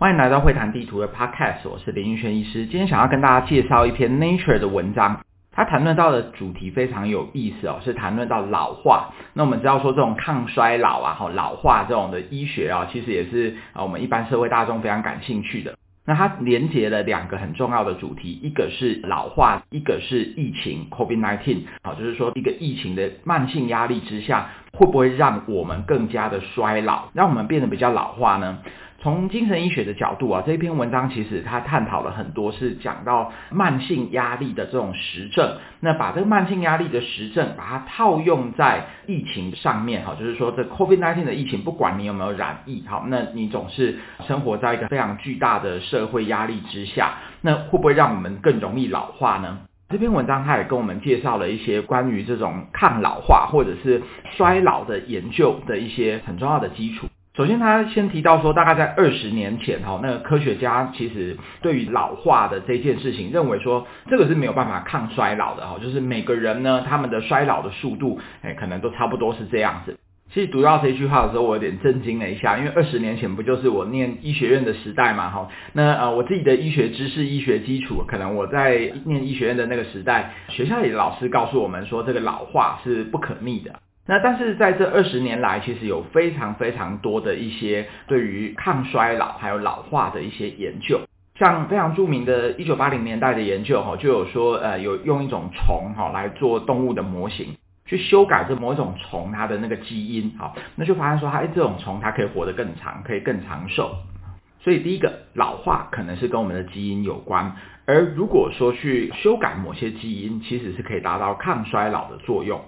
欢迎来到会谈地图的 Podcast，我是林玉轩医师。今天想要跟大家介绍一篇 Nature 的文章，它谈论到的主题非常有意思哦，是谈论到老化。那我们知道说这种抗衰老啊、老化这种的医学啊，其实也是啊我们一般社会大众非常感兴趣的。那它连接了两个很重要的主题，一个是老化，一个是疫情 （COVID-19）。好，就是说一个疫情的慢性压力之下，会不会让我们更加的衰老，让我们变得比较老化呢？从精神医学的角度啊，这篇文章其实它探讨了很多，是讲到慢性压力的这种实证。那把这个慢性压力的实证，把它套用在疫情上面，哈，就是说这 COVID-19 的疫情，不管你有没有染疫，好，那你总是生活在一个非常巨大的社会压力之下，那会不会让我们更容易老化呢？这篇文章它也跟我们介绍了一些关于这种抗老化或者是衰老的研究的一些很重要的基础。首先，他先提到说，大概在二十年前，哈，那个科学家其实对于老化的这件事情，认为说这个是没有办法抗衰老的，哈，就是每个人呢，他们的衰老的速度，哎，可能都差不多是这样子。其实读到这句话的时候，我有点震惊了一下，因为二十年前不就是我念医学院的时代嘛，哈，那呃，我自己的医学知识、医学基础，可能我在念医学院的那个时代，学校里的老师告诉我们说，这个老化是不可逆的。那但是在这二十年来，其实有非常非常多的一些对于抗衰老还有老化的一些研究，像非常著名的一九八零年代的研究哈，就有说呃有用一种虫哈来做动物的模型，去修改这某一种虫它的那个基因哈，那就发现说它这种虫它可以活得更长，可以更长寿。所以第一个老化可能是跟我们的基因有关，而如果说去修改某些基因，其实是可以达到抗衰老的作用。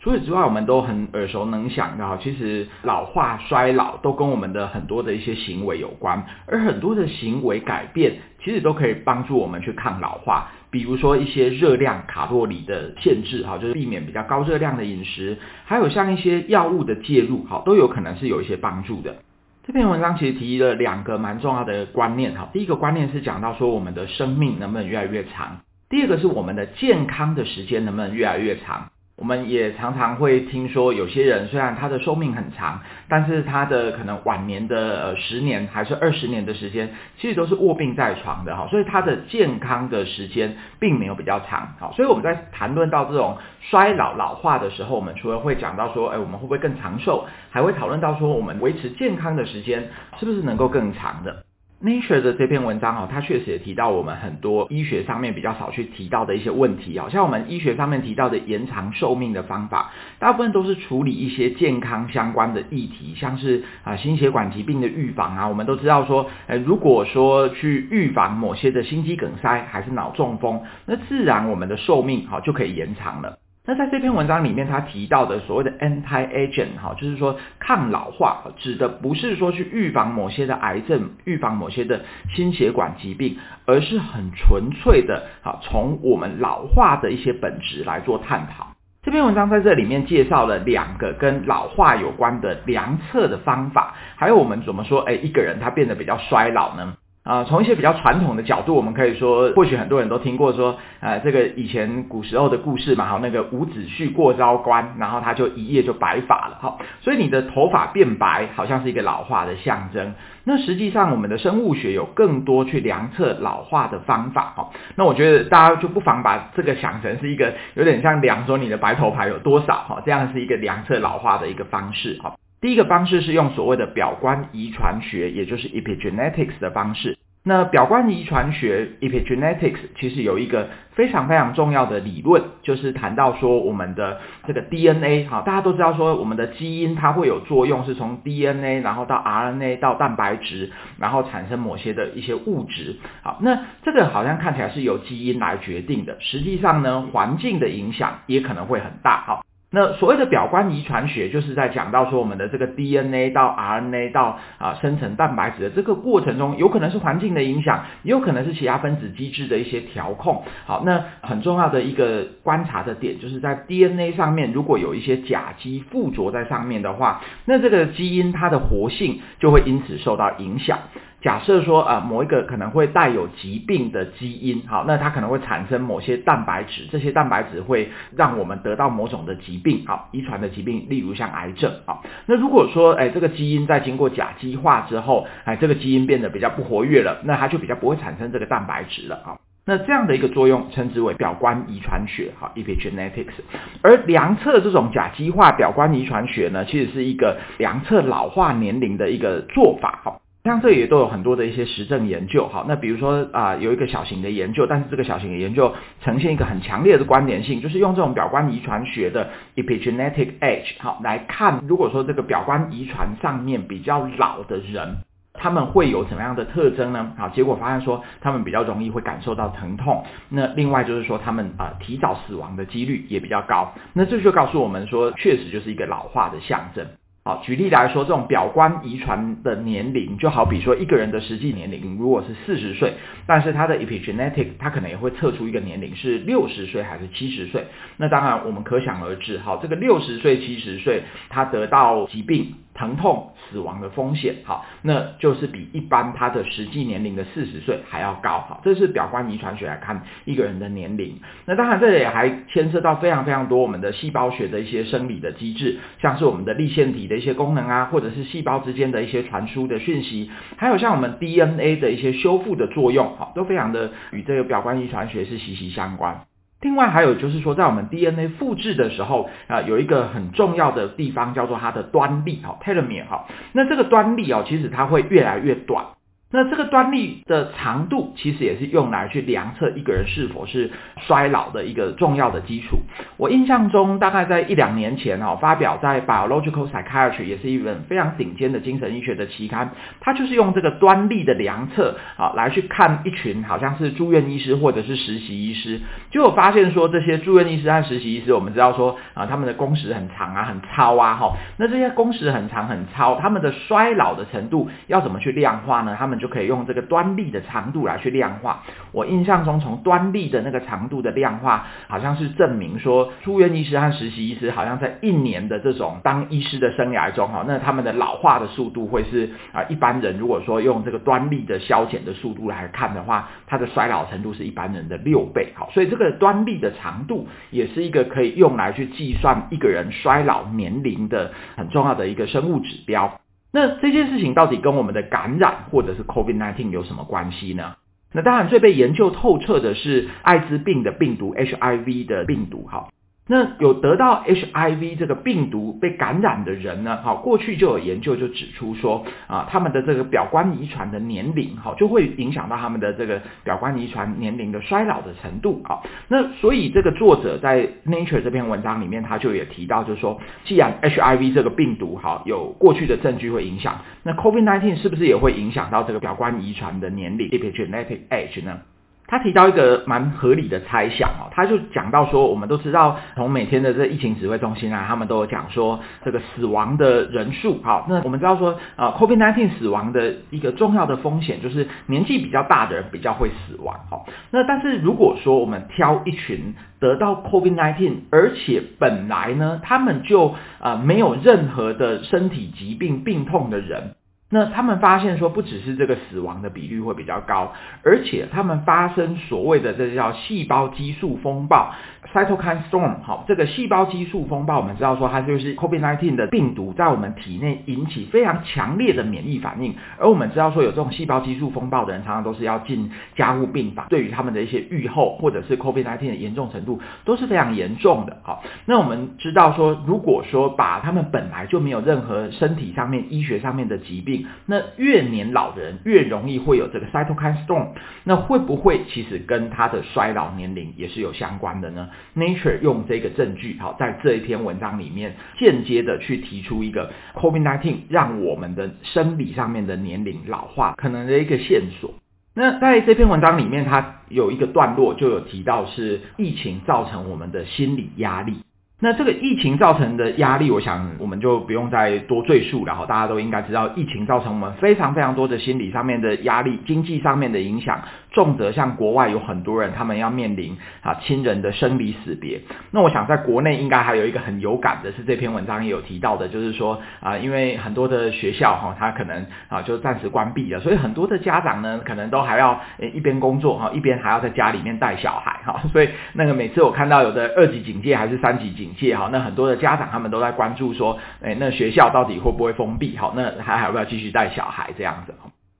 除此之外，我们都很耳熟能详的哈，其实老化、衰老都跟我们的很多的一些行为有关，而很多的行为改变，其实都可以帮助我们去抗老化。比如说一些热量、卡路里的限制哈，就是避免比较高热量的饮食，还有像一些药物的介入哈，都有可能是有一些帮助的。这篇文章其实提了两个蛮重要的观念哈，第一个观念是讲到说我们的生命能不能越来越长，第二个是我们的健康的时间能不能越来越长。我们也常常会听说，有些人虽然他的寿命很长，但是他的可能晚年的呃十年还是二十年的时间，其实都是卧病在床的哈，所以他的健康的时间并没有比较长。好，所以我们在谈论到这种衰老老化的时候，我们除了会讲到说，哎，我们会不会更长寿，还会讨论到说，我们维持健康的时间是不是能够更长的。Nature 的这篇文章哦，它确实也提到我们很多医学上面比较少去提到的一些问题，好像我们医学上面提到的延长寿命的方法，大部分都是处理一些健康相关的议题，像是啊心血管疾病的预防啊，我们都知道说，呃，如果说去预防某些的心肌梗塞还是脑中风，那自然我们的寿命好就可以延长了。那在这篇文章里面，他提到的所谓的 anti-aging 哈，就是说抗老化，指的不是说去预防某些的癌症、预防某些的心血管疾病，而是很纯粹的，哈，从我们老化的一些本质来做探讨。这篇文章在这里面介绍了两个跟老化有关的量测的方法，还有我们怎么说，哎，一个人他变得比较衰老呢？啊，从一些比较传统的角度，我们可以说，或许很多人都听过说，呃，这个以前古时候的故事嘛，好，那个伍子胥过昭关，然后他就一夜就白发了，好，所以你的头发变白，好像是一个老化的象征。那实际上，我们的生物学有更多去量测老化的方法，好，那我觉得大家就不妨把这个想成是一个有点像量说你的白头发有多少，哈，这样是一个量测老化的一个方式，好。第一个方式是用所谓的表观遗传学，也就是 epigenetics 的方式。那表观遗传学 epigenetics 其实有一个非常非常重要的理论，就是谈到说我们的这个 DNA，好，大家都知道说我们的基因它会有作用，是从 DNA 然后到 RNA 到蛋白质，然后产生某些的一些物质。好，那这个好像看起来是由基因来决定的，实际上呢，环境的影响也可能会很大。好。那所谓的表观遗传学，就是在讲到说我们的这个 DNA 到 RNA 到啊生成蛋白质的这个过程中，有可能是环境的影响，也有可能是其他分子机制的一些调控。好，那很重要的一个观察的点，就是在 DNA 上面如果有一些甲基附着在上面的话，那这个基因它的活性就会因此受到影响。假设说啊、呃，某一个可能会带有疾病的基因，好，那它可能会产生某些蛋白质，这些蛋白质会让我们得到某种的疾病，好，遗传的疾病，例如像癌症，好，那如果说，哎，这个基因在经过甲基化之后，哎，这个基因变得比较不活跃了，那它就比较不会产生这个蛋白质了，啊，那这样的一个作用称之为表观遗传学，好，epigenetics，而量测这种甲基化表观遗传学呢，其实是一个量测老化年龄的一个做法，好。像这也都有很多的一些实证研究，好，那比如说啊、有一个小型的研究，但是这个小型的研究呈现一个很强烈的关联性，就是用这种表观遗传学的 epigenetic age，好，来看，如果说这个表观遗传上面比较老的人，他们会有什么样的特征呢？好，结果发现说他们比较容易会感受到疼痛，那另外就是说他们啊、提早死亡的几率也比较高，那这就告诉我们说，确实就是一个老化的象征。好，举例来说，这种表观遗传的年龄，就好比说一个人的实际年龄如果是四十岁，但是他的 epigenetic，他可能也会测出一个年龄是六十岁还是七十岁。那当然我们可想而知，好，这个六十岁、七十岁，他得到疾病。疼痛、死亡的风险，好，那就是比一般他的实际年龄的四十岁还要高，好，这是表观遗传学来看一个人的年龄。那当然，这里还牵涉到非常非常多我们的细胞学的一些生理的机制，像是我们的粒线体的一些功能啊，或者是细胞之间的一些传输的讯息，还有像我们 DNA 的一些修复的作用，好，都非常的与这个表观遗传学是息息相关。另外还有就是说，在我们 DNA 复制的时候啊，有一个很重要的地方叫做它的端粒，哈，telomere，哈，那这个端粒哦，其实它会越来越短。那这个端粒的长度其实也是用来去量测一个人是否是衰老的一个重要的基础。我印象中，大概在一两年前哦，发表在 Biological Psychiatry，也是一本非常顶尖的精神医学的期刊，它就是用这个端粒的量测啊，来去看一群好像是住院医师或者是实习医师，就有发现说，这些住院医师和实习医师，我们知道说啊，他们的工时很长啊，很操啊，哈，那这些工时很长很操，他们的衰老的程度要怎么去量化呢？他们就可以用这个端粒的长度来去量化。我印象中，从端粒的那个长度的量化，好像是证明说，住院医师和实习医师好像在一年的这种当医师的生涯中，哈，那他们的老化的速度会是啊，一般人如果说用这个端粒的消减的速度来看的话，它的衰老程度是一般人的六倍。好，所以这个端粒的长度也是一个可以用来去计算一个人衰老年龄的很重要的一个生物指标。那这件事情到底跟我们的感染或者是 COVID-19 有什么关系呢？那当然最被研究透彻的是艾滋病的病毒 HIV 的病毒，哈。那有得到 HIV 这个病毒被感染的人呢？好，过去就有研究就指出说啊，他们的这个表观遗传的年龄，好，就会影响到他们的这个表观遗传年龄的衰老的程度。好，那所以这个作者在 Nature 这篇文章里面，他就也提到，就是说，既然 HIV 这个病毒好有过去的证据会影响，那 COVID-19 是不是也会影响到这个表观遗传的年龄 （epigenetic age） 呢？他提到一个蛮合理的猜想哦，他就讲到说，我们都知道从每天的这疫情指挥中心啊，他们都有讲说这个死亡的人数，好，那我们知道说啊，COVID-19 死亡的一个重要的风险就是年纪比较大的人比较会死亡，好，那但是如果说我们挑一群得到 COVID-19，而且本来呢他们就啊没有任何的身体疾病病痛的人。那他们发现说，不只是这个死亡的比率会比较高，而且他们发生所谓的这叫细胞激素风暴 （cytokine storm）。好，这个细胞激素风暴，我们知道说它就是 COVID-19 的病毒在我们体内引起非常强烈的免疫反应。而我们知道说有这种细胞激素风暴的人，常常都是要进加护病房，对于他们的一些预后或者是 COVID-19 的严重程度都是非常严重的。好，那我们知道说，如果说把他们本来就没有任何身体上面、医学上面的疾病那越年老的人越容易会有这个 cytokine storm，那会不会其实跟他的衰老年龄也是有相关的呢？Nature 用这个证据，好，在这一篇文章里面间接的去提出一个 COVID-19 让我们的生理上面的年龄老化可能的一个线索。那在这篇文章里面，它有一个段落就有提到是疫情造成我们的心理压力。那这个疫情造成的压力，我想我们就不用再多赘述了哈，大家都应该知道，疫情造成我们非常非常多的心理上面的压力，经济上面的影响，重则像国外有很多人他们要面临啊亲人的生离死别。那我想在国内应该还有一个很有感的是这篇文章也有提到的，就是说啊，因为很多的学校哈，它可能啊就暂时关闭了，所以很多的家长呢，可能都还要一边工作哈，一边还要在家里面带小孩哈，所以那个每次我看到有的二级警戒还是三级警戒。界哈，那很多的家长他们都在关注说，哎，那学校到底会不会封闭？好，那还还要不要继续带小孩这样子？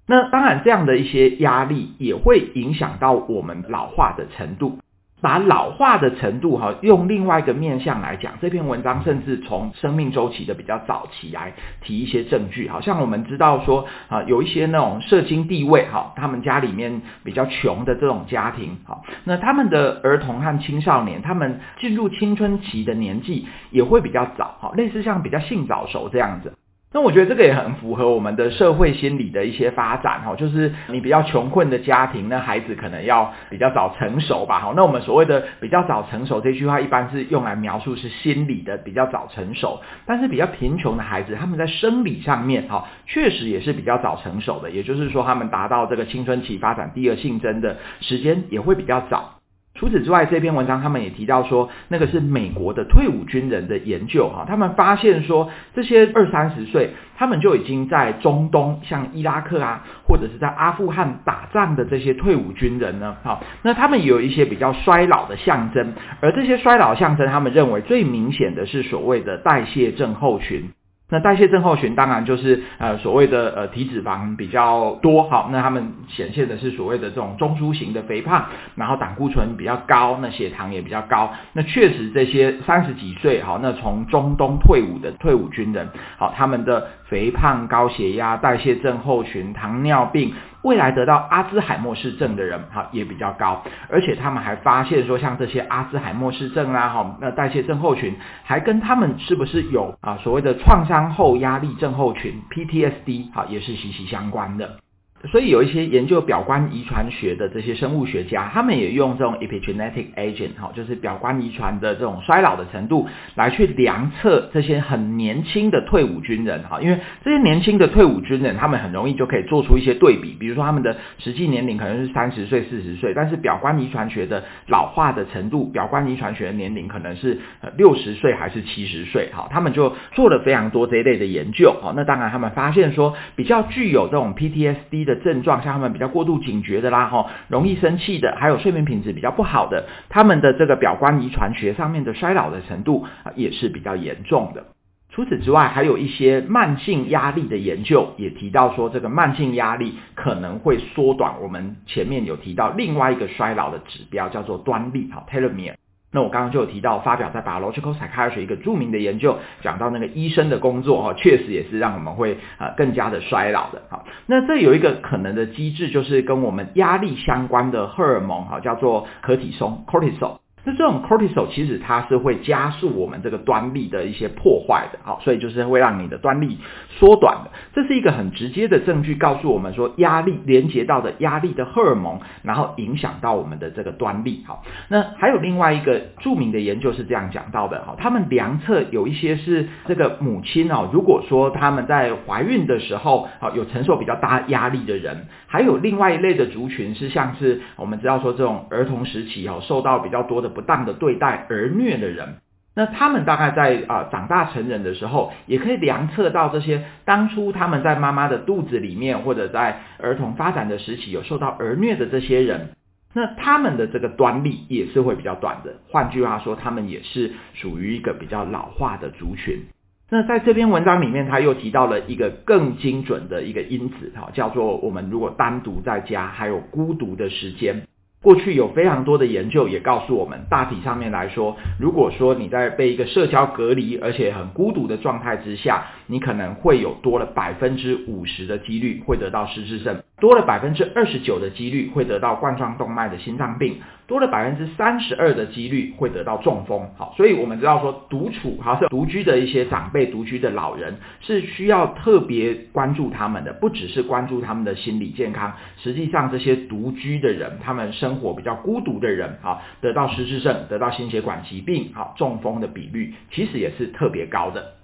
那当然，这样的一些压力也会影响到我们老化的程度。把老化的程度哈，用另外一个面向来讲，这篇文章甚至从生命周期的比较早期来提一些证据，好像我们知道说啊，有一些那种社经地位哈，他们家里面比较穷的这种家庭，好，那他们的儿童和青少年，他们进入青春期的年纪也会比较早，哈，类似像比较性早熟这样子。那我觉得这个也很符合我们的社会心理的一些发展哈，就是你比较穷困的家庭，那孩子可能要比较早成熟吧，哈。那我们所谓的比较早成熟这句话，一般是用来描述是心理的比较早成熟，但是比较贫穷的孩子，他们在生理上面哈，确实也是比较早成熟的，也就是说，他们达到这个青春期发展第二性征的时间也会比较早。除此之外，这篇文章他们也提到说，那个是美国的退伍军人的研究哈，他们发现说，这些二三十岁，他们就已经在中东，像伊拉克啊，或者是在阿富汗打仗的这些退伍军人呢，好，那他们也有一些比较衰老的象征，而这些衰老象征，他们认为最明显的是所谓的代谢症候群。那代谢症候群当然就是呃所谓的呃体脂肪比较多，好，那他们显现的是所谓的这种中枢型的肥胖，然后胆固醇比较高，那血糖也比较高。那确实这些三十几岁，好，那从中东退伍的退伍军人，好，他们的肥胖、高血压、代谢症候群、糖尿病。未来得到阿兹海默氏症的人，哈，也比较高，而且他们还发现说，像这些阿兹海默氏症啦，哈，那代谢症候群，还跟他们是不是有啊所谓的创伤后压力症候群 （PTSD） 哈，也是息息相关的。所以有一些研究表观遗传学的这些生物学家，他们也用这种 epigenetic agent 哈，就是表观遗传的这种衰老的程度，来去量测这些很年轻的退伍军人哈，因为这些年轻的退伍军人，他们很容易就可以做出一些对比，比如说他们的实际年龄可能是三十岁、四十岁，但是表观遗传学的老化的程度，表观遗传学的年龄可能是六十岁还是七十岁哈，他们就做了非常多这一类的研究哈，那当然他们发现说，比较具有这种 PTSD 的症状，像他们比较过度警觉的啦，哈，容易生气的，还有睡眠品质比较不好的，他们的这个表观遗传学上面的衰老的程度，也是比较严重的。除此之外，还有一些慢性压力的研究也提到说，这个慢性压力可能会缩短我们前面有提到另外一个衰老的指标，叫做端粒，哈，telomere。那我刚刚就有提到，发表在《Biological Psychiatry》一个著名的研究，讲到那个医生的工作哈，确实也是让我们会呃更加的衰老的。好，那这有一个可能的机制，就是跟我们压力相关的荷尔蒙哈，叫做可体松 （cortisol）。那这种 cortisol 其实它是会加速我们这个端粒的一些破坏的，好，所以就是会让你的端粒缩短的。这是一个很直接的证据，告诉我们说压力连接到的压力的荷尔蒙，然后影响到我们的这个端粒。好，那还有另外一个著名的研究是这样讲到的，哈，他们量测有一些是这个母亲哦，如果说他们在怀孕的时候，好，有承受比较大压力的人，还有另外一类的族群是像是我们知道说这种儿童时期哦，受到比较多的。不当的对待儿虐的人，那他们大概在啊、呃、长大成人的时候，也可以量测到这些当初他们在妈妈的肚子里面，或者在儿童发展的时期有受到儿虐的这些人，那他们的这个端粒也是会比较短的。换句话说，他们也是属于一个比较老化的族群。那在这篇文章里面，他又提到了一个更精准的一个因子，哈，叫做我们如果单独在家，还有孤独的时间。过去有非常多的研究也告诉我们，大体上面来说，如果说你在被一个社交隔离而且很孤独的状态之下，你可能会有多了百分之五十的几率会得到失智症。多了百分之二十九的几率会得到冠状动脉的心脏病，多了百分之三十二的几率会得到中风。好，所以我们知道说独处，好，是独居的一些长辈、独居的老人是需要特别关注他们的，不只是关注他们的心理健康。实际上，这些独居的人，他们生活比较孤独的人，啊，得到失智症、得到心血管疾病、好中风的比率，其实也是特别高的。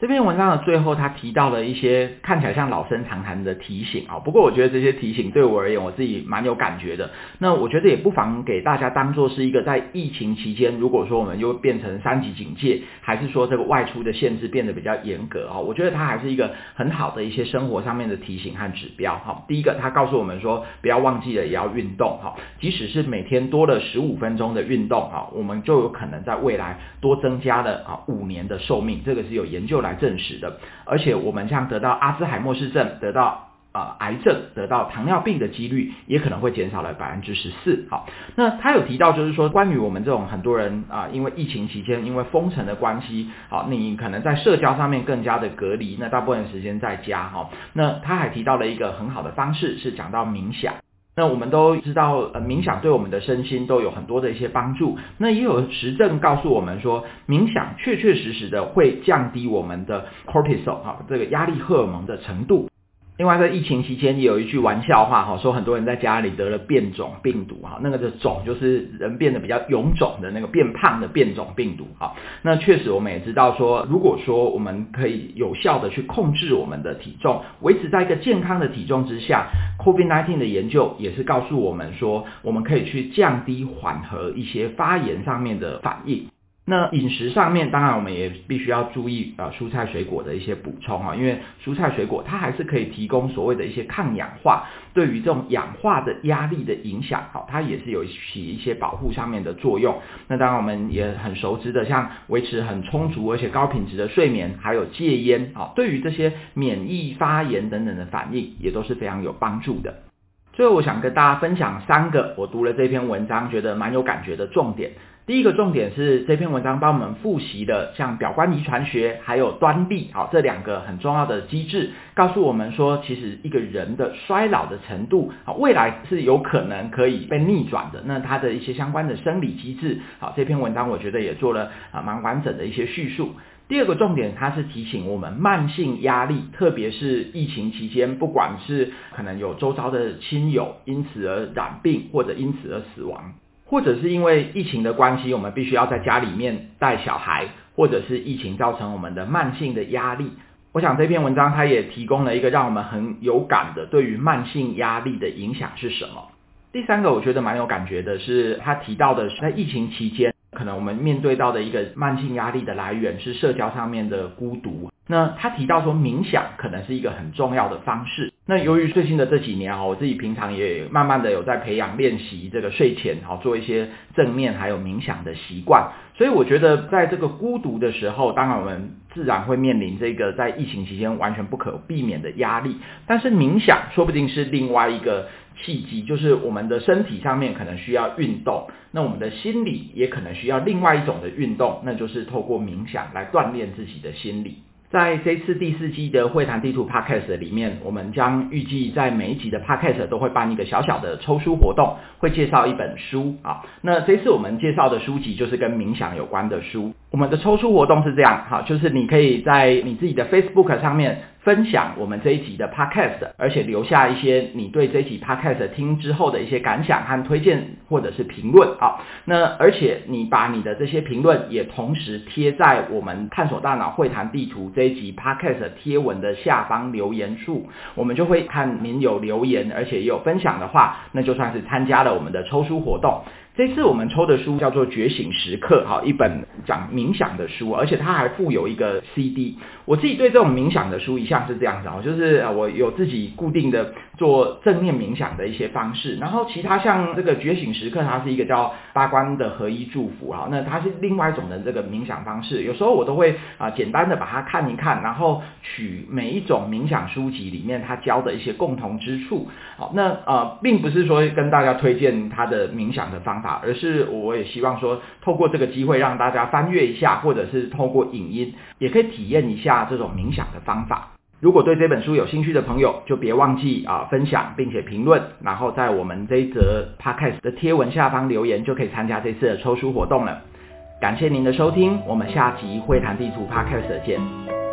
这篇文章的最后，他提到了一些看起来像老生常谈的提醒啊。不过，我觉得这些提醒对我而言，我自己蛮有感觉的。那我觉得也不妨给大家当做是一个在疫情期间，如果说我们又变成三级警戒，还是说这个外出的限制变得比较严格啊，我觉得它还是一个很好的一些生活上面的提醒和指标哈。第一个，他告诉我们说，不要忘记了也要运动哈，即使是每天多了十五分钟的运动啊，我们就有可能在未来多增加了啊五年的寿命，这个是有研究来证实的，而且我们像得到阿兹海默氏症、得到呃癌症、得到糖尿病的几率，也可能会减少了百分之十四。好，那他有提到就是说，关于我们这种很多人啊、因为疫情期间，因为封城的关系，好，你可能在社交上面更加的隔离，那大部分时间在家哈。那他还提到了一个很好的方式，是讲到冥想。那我们都知道，呃，冥想对我们的身心都有很多的一些帮助。那也有实证告诉我们说，冥想确确实实的会降低我们的 cortisol 哈，这个压力荷尔蒙的程度。另外，在疫情期间也有一句玩笑话哈，说很多人在家里得了变种病毒哈，那个的种就是人变得比较臃肿的那个变胖的变种病毒哈。那确实我们也知道说，如果说我们可以有效的去控制我们的体重，维持在一个健康的体重之下，COVID-19 的研究也是告诉我们说，我们可以去降低缓和一些发炎上面的反应。那饮食上面，当然我们也必须要注意啊，蔬菜水果的一些补充啊，因为蔬菜水果它还是可以提供所谓的一些抗氧化，对于这种氧化的压力的影响，好，它也是有起一些保护上面的作用。那当然我们也很熟知的，像维持很充足而且高品质的睡眠，还有戒烟啊，对于这些免疫发炎等等的反应，也都是非常有帮助的。最后，我想跟大家分享三个我读了这篇文章觉得蛮有感觉的重点。第一个重点是这篇文章帮我们复习的，像表观遗传学还有端粒，好，这两个很重要的机制，告诉我们说，其实一个人的衰老的程度，好，未来是有可能可以被逆转的。那它的一些相关的生理机制，好，这篇文章我觉得也做了啊蛮完整的一些叙述。第二个重点，它是提醒我们慢性压力，特别是疫情期间，不管是可能有周遭的亲友因此而染病，或者因此而死亡。或者是因为疫情的关系，我们必须要在家里面带小孩，或者是疫情造成我们的慢性的压力。我想这篇文章它也提供了一个让我们很有感的，对于慢性压力的影响是什么。第三个我觉得蛮有感觉的是，他提到的是在疫情期间，可能我们面对到的一个慢性压力的来源是社交上面的孤独。那他提到说，冥想可能是一个很重要的方式。那由于最近的这几年啊，我自己平常也慢慢的有在培养练习这个睡前好做一些正念还有冥想的习惯。所以我觉得在这个孤独的时候，当然我们自然会面临这个在疫情期间完全不可避免的压力。但是冥想说不定是另外一个契机，就是我们的身体上面可能需要运动，那我们的心理也可能需要另外一种的运动，那就是透过冥想来锻炼自己的心理。在这次第四季的会谈地图 Podcast 里面，我们将预计在每一集的 Podcast 都会办一个小小的抽书活动，会介绍一本书啊。那这次我们介绍的书籍就是跟冥想有关的书。我们的抽书活动是这样，好，就是你可以在你自己的 Facebook 上面。分享我们这一集的 Podcast，而且留下一些你对这一集 Podcast 听之后的一些感想和推荐或者是评论啊。那而且你把你的这些评论也同时贴在我们探索大脑会谈地图这一集 Podcast 贴文的下方留言处，我们就会看您有留言，而且也有分享的话，那就算是参加了我们的抽书活动。这次我们抽的书叫做《觉醒时刻》，哈，一本讲冥想的书，而且它还附有一个 CD。我自己对这种冥想的书一向是这样子，就是我有自己固定的做正念冥想的一些方式，然后其他像这个《觉醒时刻》，它是一个叫八关的合一祝福，哈，那它是另外一种的这个冥想方式。有时候我都会啊简单的把它看一看，然后取每一种冥想书籍里面它教的一些共同之处，好，那呃并不是说跟大家推荐它的冥想的方而是我也希望说，透过这个机会让大家翻阅一下，或者是透过影音，也可以体验一下这种冥想的方法。如果对这本书有兴趣的朋友，就别忘记啊分享并且评论，然后在我们这一则 podcast 的贴文下方留言，就可以参加这次的抽书活动了。感谢您的收听，我们下集会谈地图 podcast 见。